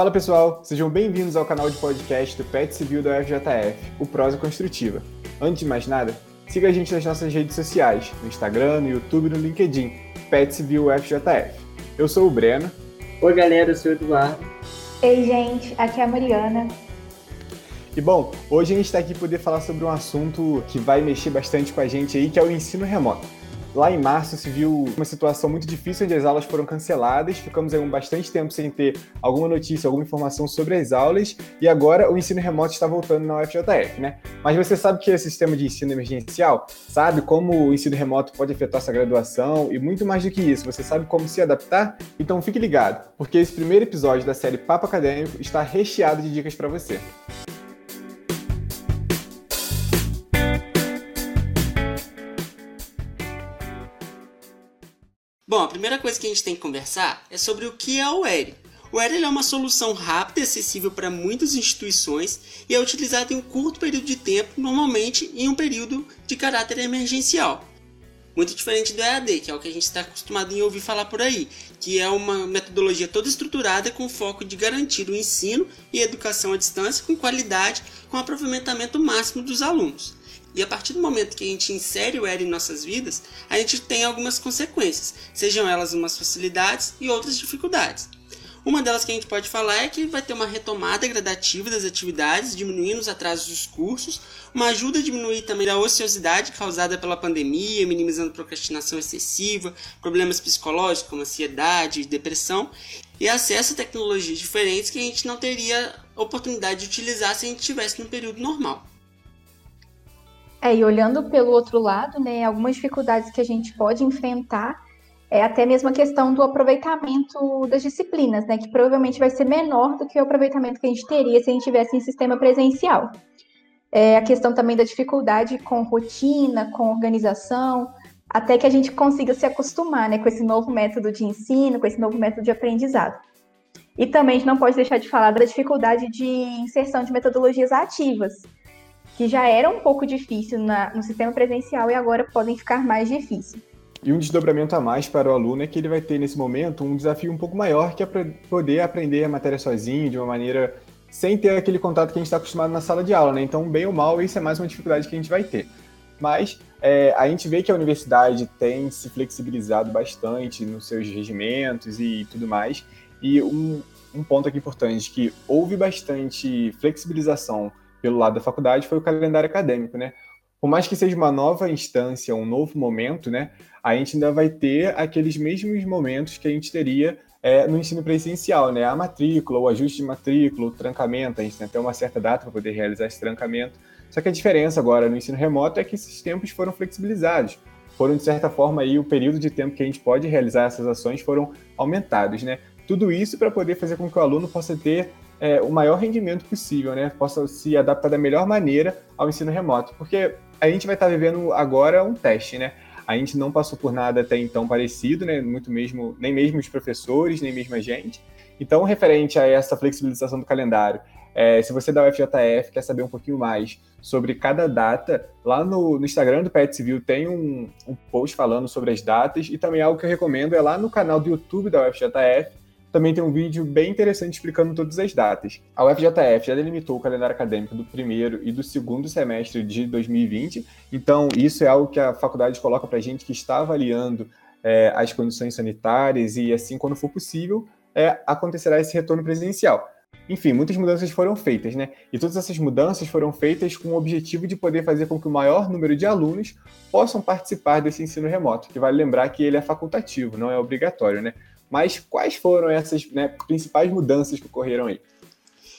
Fala pessoal, sejam bem-vindos ao canal de podcast do PET Civil da UFJF, o Prosa Construtiva. Antes de mais nada, siga a gente nas nossas redes sociais, no Instagram, no YouTube e no LinkedIn, PET Civil UFJF. Eu sou o Breno. Oi galera, eu sou o Eduardo. Ei gente, aqui é a Mariana. E bom, hoje a gente está aqui para poder falar sobre um assunto que vai mexer bastante com a gente aí, que é o ensino remoto. Lá em março se viu uma situação muito difícil onde as aulas foram canceladas, ficamos aí um bastante tempo sem ter alguma notícia, alguma informação sobre as aulas, e agora o ensino remoto está voltando na UFJF, né? Mas você sabe que é sistema de ensino emergencial? Sabe como o ensino remoto pode afetar sua graduação? E muito mais do que isso, você sabe como se adaptar? Então fique ligado, porque esse primeiro episódio da série Papo Acadêmico está recheado de dicas para você. Bom, a primeira coisa que a gente tem que conversar é sobre o que é o ERI. O ERI é uma solução rápida e acessível para muitas instituições e é utilizado em um curto período de tempo, normalmente em um período de caráter emergencial. Muito diferente do EAD, que é o que a gente está acostumado em ouvir falar por aí, que é uma metodologia toda estruturada com foco de garantir o ensino e educação à distância com qualidade, com aproveitamento máximo dos alunos. E a partir do momento que a gente insere o ERA em nossas vidas, a gente tem algumas consequências, sejam elas umas facilidades e outras dificuldades. Uma delas que a gente pode falar é que vai ter uma retomada gradativa das atividades, diminuindo os atrasos dos cursos, uma ajuda a diminuir também a ociosidade causada pela pandemia, minimizando procrastinação excessiva, problemas psicológicos como ansiedade, depressão, e acesso a tecnologias diferentes que a gente não teria oportunidade de utilizar se a gente estivesse no período normal. É, e olhando pelo outro lado, né, algumas dificuldades que a gente pode enfrentar é até mesmo a questão do aproveitamento das disciplinas, né, que provavelmente vai ser menor do que o aproveitamento que a gente teria se a gente tivesse em sistema presencial. É, a questão também da dificuldade com rotina, com organização, até que a gente consiga se acostumar né, com esse novo método de ensino, com esse novo método de aprendizado. E também a gente não pode deixar de falar da dificuldade de inserção de metodologias ativas, que já era um pouco difícil na, no sistema presencial e agora podem ficar mais difíceis. E um desdobramento a mais para o aluno é que ele vai ter nesse momento um desafio um pouco maior que é poder aprender a matéria sozinho, de uma maneira sem ter aquele contato que a gente está acostumado na sala de aula, né? Então, bem ou mal, isso é mais uma dificuldade que a gente vai ter. Mas é, a gente vê que a universidade tem se flexibilizado bastante nos seus regimentos e tudo mais. E um, um ponto aqui importante que houve bastante flexibilização pelo lado da faculdade foi o calendário acadêmico, né? Por mais que seja uma nova instância, um novo momento, né? A gente ainda vai ter aqueles mesmos momentos que a gente teria é, no ensino presencial, né? A matrícula, o ajuste de matrícula, o trancamento, a gente tem até uma certa data para poder realizar esse trancamento. Só que a diferença agora no ensino remoto é que esses tempos foram flexibilizados. Foram, de certa forma, aí, o período de tempo que a gente pode realizar essas ações foram aumentados, né? Tudo isso para poder fazer com que o aluno possa ter é, o maior rendimento possível, né? Possa se adaptar da melhor maneira ao ensino remoto. Porque a gente vai estar vivendo agora um teste, né? A gente não passou por nada até então parecido, né? Muito mesmo, nem mesmo os professores, nem mesmo a gente. Então, referente a essa flexibilização do calendário, é, se você da UFJF quer saber um pouquinho mais sobre cada data, lá no, no Instagram do Pet Civil tem um, um, post falando sobre as datas e também algo que eu recomendo é lá no canal do YouTube da UFJF, também tem um vídeo bem interessante explicando todas as datas. A UFJF já delimitou o calendário acadêmico do primeiro e do segundo semestre de 2020, então isso é algo que a faculdade coloca para a gente que está avaliando é, as condições sanitárias e assim, quando for possível, é, acontecerá esse retorno presencial. Enfim, muitas mudanças foram feitas, né? E todas essas mudanças foram feitas com o objetivo de poder fazer com que o maior número de alunos possam participar desse ensino remoto, que vale lembrar que ele é facultativo, não é obrigatório, né? Mas quais foram essas né, principais mudanças que ocorreram aí?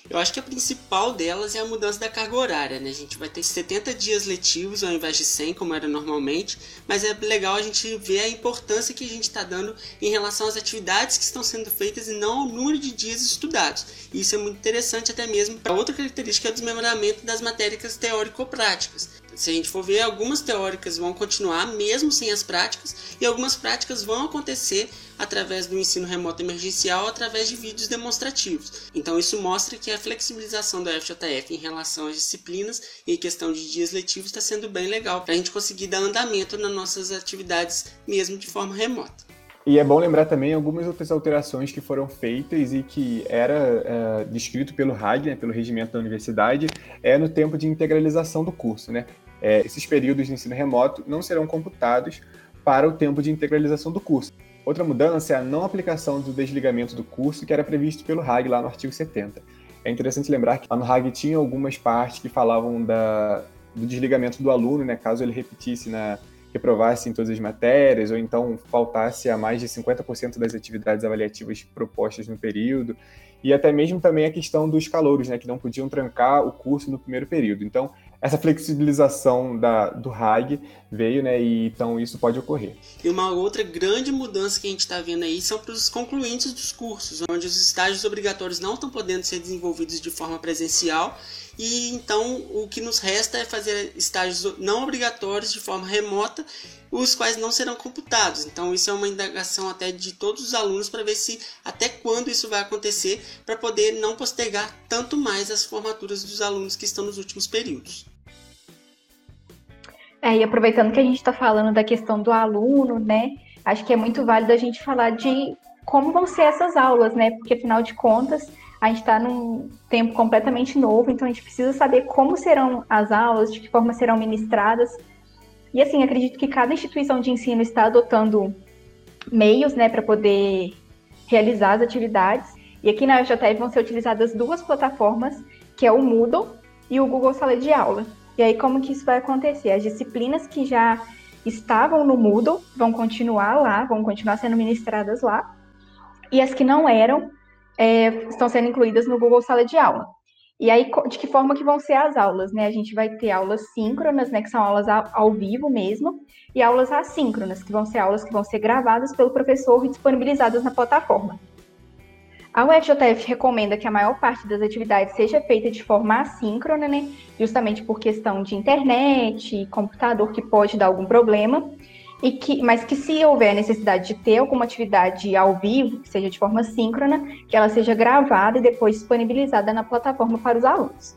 Eu acho que a principal delas é a mudança da carga horária, né? A gente vai ter 70 dias letivos ao invés de 100, como era normalmente, mas é legal a gente ver a importância que a gente está dando em relação às atividades que estão sendo feitas e não ao número de dias estudados. E isso é muito interessante até mesmo para outra característica é o desmembramento das matérias teórico-práticas se a gente for ver, algumas teóricas vão continuar mesmo sem as práticas e algumas práticas vão acontecer através do ensino remoto emergencial através de vídeos demonstrativos. Então isso mostra que a flexibilização da FJF em relação às disciplinas e questão de dias letivos está sendo bem legal para a gente conseguir dar andamento nas nossas atividades mesmo de forma remota. E é bom lembrar também algumas outras alterações que foram feitas e que era é, descrito pelo RAG, né, pelo regimento da universidade, é no tempo de integralização do curso. Né? É, esses períodos de ensino remoto não serão computados para o tempo de integralização do curso. Outra mudança é a não aplicação do desligamento do curso que era previsto pelo RAG lá no artigo 70. É interessante lembrar que lá no RAG tinha algumas partes que falavam da, do desligamento do aluno, né, caso ele repetisse na, reprovasse em todas as matérias, ou então faltasse a mais de 50% das atividades avaliativas propostas no período, e até mesmo também a questão dos calouros, né, que não podiam trancar o curso no primeiro período. Então, essa flexibilização da, do RAG veio, né? E então isso pode ocorrer. E uma outra grande mudança que a gente está vendo aí são para os concluintes dos cursos, onde os estágios obrigatórios não estão podendo ser desenvolvidos de forma presencial. E então o que nos resta é fazer estágios não obrigatórios de forma remota, os quais não serão computados. Então isso é uma indagação até de todos os alunos para ver se até quando isso vai acontecer, para poder não postergar tanto mais as formaturas dos alunos que estão nos últimos períodos. É, e aproveitando que a gente está falando da questão do aluno, né? Acho que é muito válido a gente falar de como vão ser essas aulas, né? Porque afinal de contas, a gente está num tempo completamente novo, então a gente precisa saber como serão as aulas, de que forma serão ministradas. E assim, acredito que cada instituição de ensino está adotando meios, né, para poder realizar as atividades. E aqui na UJTEV vão ser utilizadas duas plataformas, que é o Moodle e o Google Sala de Aula. E aí, como que isso vai acontecer? As disciplinas que já estavam no Moodle vão continuar lá, vão continuar sendo ministradas lá, e as que não eram é, estão sendo incluídas no Google Sala de Aula. E aí, de que forma que vão ser as aulas, né? A gente vai ter aulas síncronas, né, que são aulas ao vivo mesmo, e aulas assíncronas, que vão ser aulas que vão ser gravadas pelo professor e disponibilizadas na plataforma. A UFJF recomenda que a maior parte das atividades seja feita de forma assíncrona, né? Justamente por questão de internet, computador que pode dar algum problema. E que, mas que se houver necessidade de ter alguma atividade ao vivo, que seja de forma síncrona, que ela seja gravada e depois disponibilizada na plataforma para os alunos.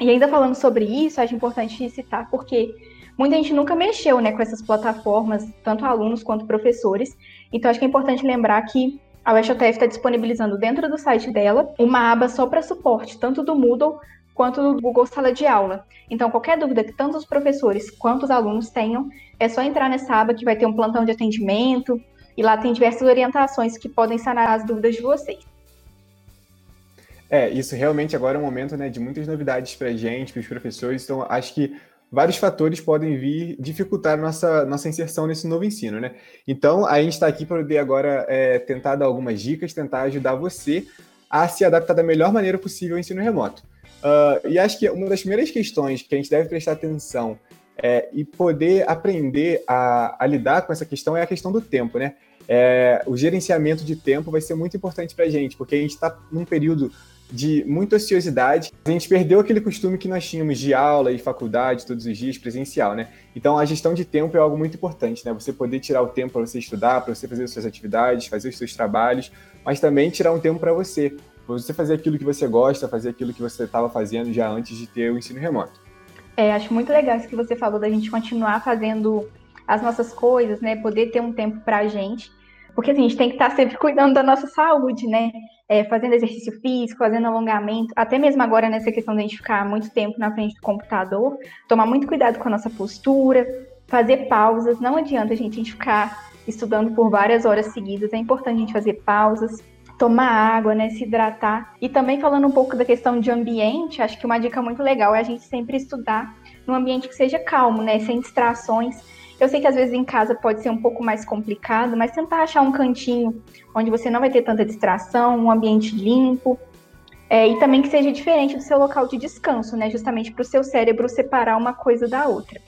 E ainda falando sobre isso, acho importante citar porque muita gente nunca mexeu né, com essas plataformas, tanto alunos quanto professores. Então, acho que é importante lembrar que a UFJF está disponibilizando dentro do site dela uma aba só para suporte, tanto do Moodle quanto do Google Sala de Aula. Então, qualquer dúvida que tanto os professores quanto os alunos tenham, é só entrar nessa aba que vai ter um plantão de atendimento e lá tem diversas orientações que podem sanar as dúvidas de vocês. É, isso realmente agora é um momento né, de muitas novidades para a gente, para os professores, então acho que vários fatores podem vir dificultar nossa, nossa inserção nesse novo ensino, né? Então, a gente está aqui para poder agora é, tentar dar algumas dicas, tentar ajudar você a se adaptar da melhor maneira possível ao ensino remoto. Uh, e acho que uma das primeiras questões que a gente deve prestar atenção é, e poder aprender a, a, lidar com essa questão é a questão do tempo, né? É, o gerenciamento de tempo vai ser muito importante para a gente, porque a gente está num período de muita ociosidade. A gente perdeu aquele costume que nós tínhamos de aula e faculdade todos os dias presencial, né? Então a gestão de tempo é algo muito importante, né? Você poder tirar o tempo para você estudar, para você fazer as suas atividades, fazer os seus trabalhos, mas também tirar um tempo para você, você fazer aquilo que você gosta, fazer aquilo que você estava fazendo já antes de ter o ensino remoto. É, acho muito legal isso que você falou da gente continuar fazendo as nossas coisas, né? Poder ter um tempo para a gente. Porque assim, a gente tem que estar sempre cuidando da nossa saúde, né? É, fazendo exercício físico, fazendo alongamento, até mesmo agora nessa questão de a gente ficar muito tempo na frente do computador, tomar muito cuidado com a nossa postura, fazer pausas. Não adianta a gente, a gente ficar estudando por várias horas seguidas, é importante a gente fazer pausas, tomar água, né, se hidratar. E também falando um pouco da questão de ambiente, acho que uma dica muito legal é a gente sempre estudar num ambiente que seja calmo, né, sem distrações eu sei que às vezes em casa pode ser um pouco mais complicado, mas tentar achar um cantinho onde você não vai ter tanta distração, um ambiente limpo, é, e também que seja diferente do seu local de descanso, né? Justamente para o seu cérebro separar uma coisa da outra.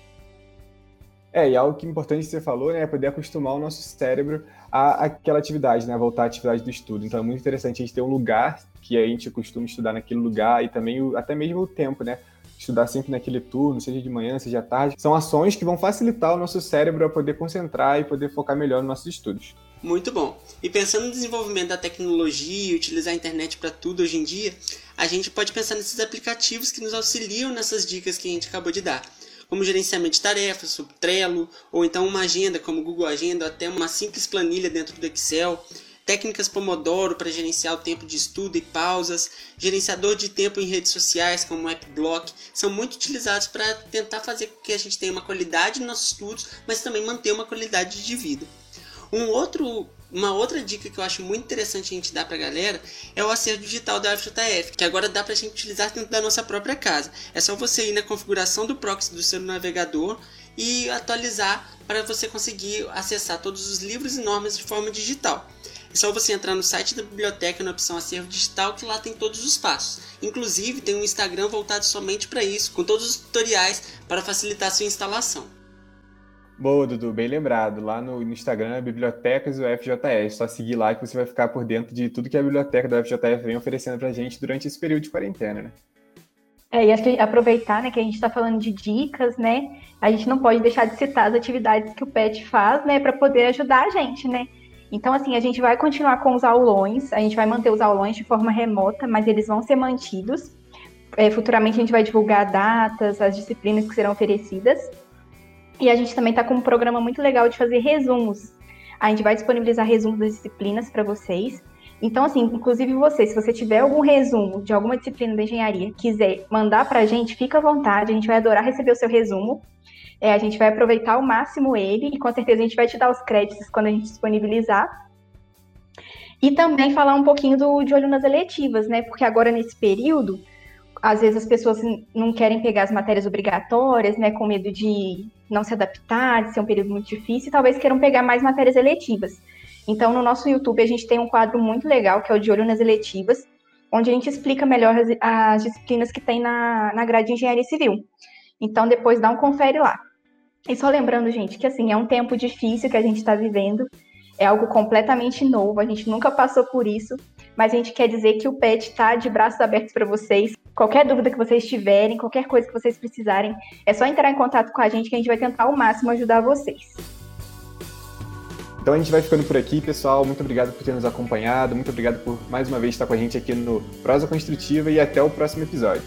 É, e algo que é importante que você falou, né, é poder acostumar o nosso cérebro à, àquela atividade, né, voltar à atividade do estudo. Então é muito interessante a gente ter um lugar que a gente costuma estudar naquele lugar e também o, até mesmo o tempo, né? estudar sempre naquele turno, seja de manhã, seja à tarde, são ações que vão facilitar o nosso cérebro a poder concentrar e poder focar melhor nos nossos estudos. Muito bom. E pensando no desenvolvimento da tecnologia e utilizar a internet para tudo hoje em dia, a gente pode pensar nesses aplicativos que nos auxiliam nessas dicas que a gente acabou de dar. Como gerenciamento de tarefas, sobre Trello, ou então uma agenda como Google Agenda, até uma simples planilha dentro do Excel, técnicas Pomodoro para gerenciar o tempo de estudo e pausas, gerenciador de tempo em redes sociais como o AppBlock, são muito utilizados para tentar fazer com que a gente tenha uma qualidade nos nossos estudos, mas também manter uma qualidade de vida. Um outro uma outra dica que eu acho muito interessante a gente dar para a galera é o acervo digital da FJF, que agora dá para a gente utilizar dentro da nossa própria casa. É só você ir na configuração do proxy do seu navegador e atualizar para você conseguir acessar todos os livros e normas de forma digital. É só você entrar no site da biblioteca na opção acervo digital que lá tem todos os passos. Inclusive tem um Instagram voltado somente para isso, com todos os tutoriais para facilitar sua instalação. Boa, Dudu, bem lembrado. Lá no, Instagram é Bibliotecas do FJS. Só seguir lá que você vai ficar por dentro de tudo que a biblioteca do FJF vem oferecendo pra gente durante esse período de quarentena, né? É, e acho que aproveitar, né, que a gente está falando de dicas, né? A gente não pode deixar de citar as atividades que o PET faz, né, para poder ajudar a gente, né? Então, assim, a gente vai continuar com os aulões, a gente vai manter os aulões de forma remota, mas eles vão ser mantidos. É, futuramente a gente vai divulgar datas, as disciplinas que serão oferecidas. E a gente também está com um programa muito legal de fazer resumos. A gente vai disponibilizar resumos das disciplinas para vocês. Então, assim, inclusive você, se você tiver algum resumo de alguma disciplina da engenharia, quiser mandar para a gente, fica à vontade, a gente vai adorar receber o seu resumo. É, a gente vai aproveitar ao máximo ele e com certeza a gente vai te dar os créditos quando a gente disponibilizar. E também falar um pouquinho do, de olho nas eletivas, né? Porque agora nesse período, às vezes as pessoas não querem pegar as matérias obrigatórias, né? Com medo de não se adaptar, de ser um período muito difícil, e talvez queiram pegar mais matérias eletivas. Então, no nosso YouTube, a gente tem um quadro muito legal, que é o De Olho nas Eletivas, onde a gente explica melhor as, as disciplinas que tem na, na grade de Engenharia Civil. Então, depois dá um confere lá. E só lembrando, gente, que assim, é um tempo difícil que a gente está vivendo, é algo completamente novo, a gente nunca passou por isso, mas a gente quer dizer que o PET está de braços abertos para vocês. Qualquer dúvida que vocês tiverem, qualquer coisa que vocês precisarem, é só entrar em contato com a gente que a gente vai tentar ao máximo ajudar vocês. Então a gente vai ficando por aqui, pessoal. Muito obrigado por ter nos acompanhado, muito obrigado por mais uma vez estar com a gente aqui no Prosa Construtiva e até o próximo episódio.